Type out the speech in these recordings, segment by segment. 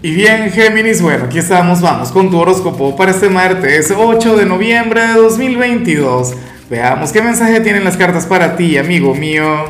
Y bien, Géminis, bueno, aquí estamos, vamos con tu horóscopo para este martes 8 de noviembre de 2022. Veamos qué mensaje tienen las cartas para ti, amigo mío.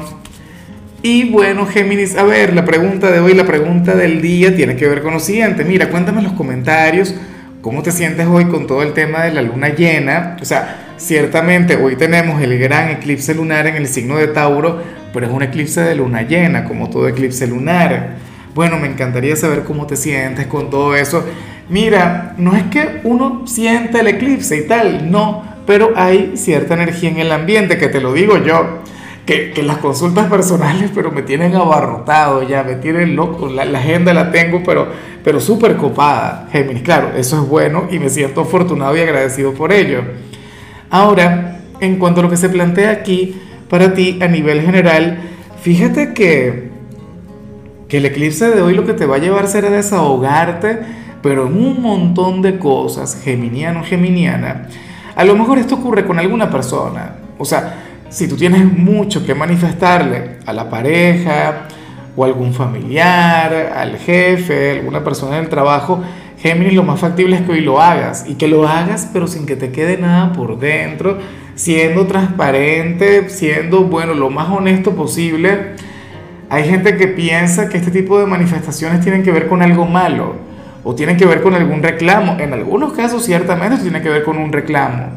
Y bueno, Géminis, a ver, la pregunta de hoy, la pregunta del día tiene que ver con lo siguiente. Mira, cuéntame en los comentarios cómo te sientes hoy con todo el tema de la luna llena. O sea, ciertamente hoy tenemos el gran eclipse lunar en el signo de Tauro, pero es un eclipse de luna llena, como todo eclipse lunar. Bueno, me encantaría saber cómo te sientes con todo eso. Mira, no es que uno siente el eclipse y tal, no, pero hay cierta energía en el ambiente, que te lo digo yo, que, las consultas personales, pero me tienen abarrotado ya, me tienen loco, la, la agenda la tengo, pero, pero súper copada, Géminis, claro, eso es bueno y me siento afortunado y agradecido por ello. Ahora, en cuanto a lo que se plantea aquí, para ti a nivel general, fíjate que que el eclipse de hoy lo que te va a llevar será desahogarte, pero en un montón de cosas, geminiano, geminiana. A lo mejor esto ocurre con alguna persona. O sea, si tú tienes mucho que manifestarle a la pareja o algún familiar, al jefe, alguna persona del trabajo, Géminis, lo más factible es que hoy lo hagas y que lo hagas pero sin que te quede nada por dentro, siendo transparente, siendo, bueno, lo más honesto posible hay gente que piensa que este tipo de manifestaciones tienen que ver con algo malo o tienen que ver con algún reclamo. En algunos casos ciertamente tiene que ver con un reclamo,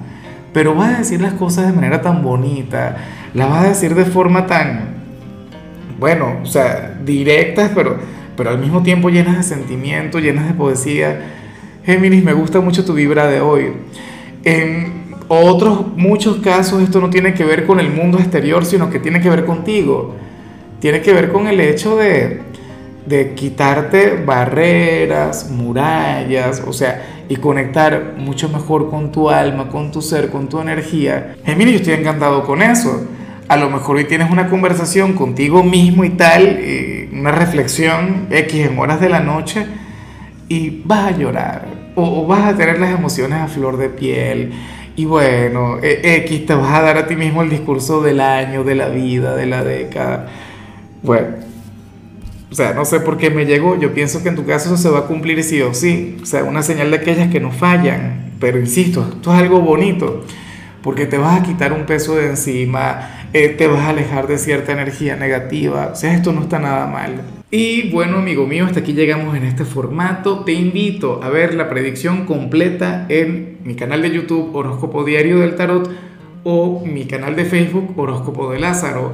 pero vas a decir las cosas de manera tan bonita, las vas a decir de forma tan, bueno, o sea, directas, pero, pero al mismo tiempo llenas de sentimiento, llenas de poesía. Géminis, me gusta mucho tu vibra de hoy. En otros muchos casos esto no tiene que ver con el mundo exterior, sino que tiene que ver contigo tiene que ver con el hecho de, de quitarte barreras, murallas, o sea, y conectar mucho mejor con tu alma, con tu ser, con tu energía. Gemini, yo estoy encantado con eso. A lo mejor hoy tienes una conversación contigo mismo y tal, una reflexión X en horas de la noche, y vas a llorar, o, o vas a tener las emociones a flor de piel. Y bueno, e, X te vas a dar a ti mismo el discurso del año, de la vida, de la década bueno, o sea, no sé por qué me llegó. Yo pienso que en tu caso eso se va a cumplir sí o sí. O sea, una señal de aquellas que no fallan. Pero insisto, esto es algo bonito. Porque te vas a quitar un peso de encima, eh, te vas a alejar de cierta energía negativa. O sea, esto no está nada mal. Y bueno, amigo mío, hasta aquí llegamos en este formato. Te invito a ver la predicción completa en mi canal de YouTube Horóscopo Diario del Tarot o mi canal de Facebook Horóscopo de Lázaro.